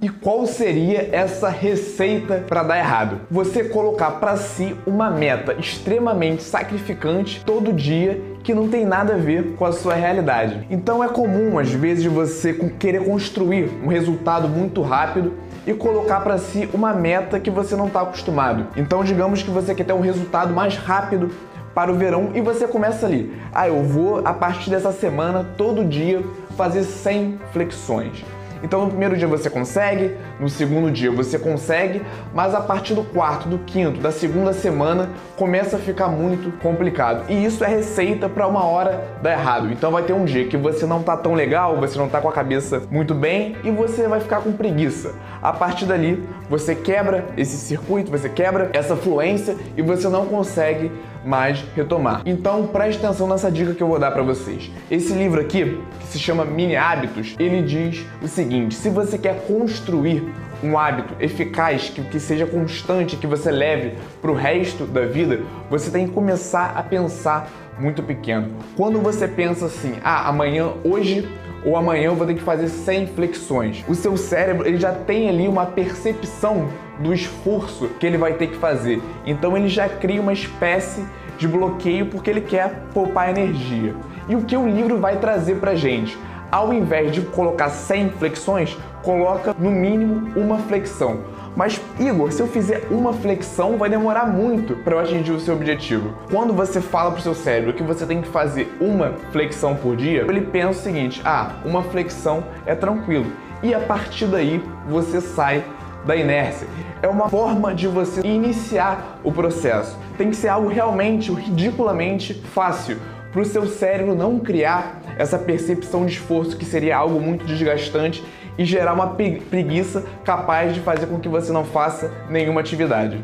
E qual seria essa receita para dar errado? Você colocar para si uma meta extremamente sacrificante todo dia que não tem nada a ver com a sua realidade. Então é comum às vezes você querer construir um resultado muito rápido e colocar para si uma meta que você não está acostumado. Então digamos que você quer ter um resultado mais rápido para o verão e você começa ali. Ah, eu vou a partir dessa semana todo dia fazer 100 flexões. Então no primeiro dia você consegue, no segundo dia você consegue, mas a partir do quarto, do quinto, da segunda semana começa a ficar muito complicado. E isso é receita para uma hora dar errado. Então vai ter um dia que você não tá tão legal, você não tá com a cabeça muito bem e você vai ficar com preguiça. A partir dali, você quebra esse circuito, você quebra essa fluência e você não consegue mais retomar. Então preste atenção nessa dica que eu vou dar para vocês. Esse livro aqui, que se chama Mini Hábitos, ele diz o seguinte: se você quer construir um hábito eficaz, que, que seja constante, que você leve para o resto da vida, você tem que começar a pensar muito pequeno. Quando você pensa assim, ah, amanhã, hoje ou amanhã eu vou ter que fazer 100 flexões. O seu cérebro ele já tem ali uma percepção do esforço que ele vai ter que fazer. Então ele já cria uma espécie de bloqueio porque ele quer poupar energia. E o que o livro vai trazer pra gente? Ao invés de colocar 100 flexões, coloca no mínimo uma flexão. Mas, Igor, se eu fizer uma flexão, vai demorar muito para eu atingir o seu objetivo. Quando você fala para o seu cérebro que você tem que fazer uma flexão por dia, ele pensa o seguinte: ah, uma flexão é tranquilo. E a partir daí você sai da inércia. É uma forma de você iniciar o processo. Tem que ser algo realmente, ridiculamente fácil para o seu cérebro não criar essa percepção de esforço que seria algo muito desgastante e gerar uma preguiça capaz de fazer com que você não faça nenhuma atividade.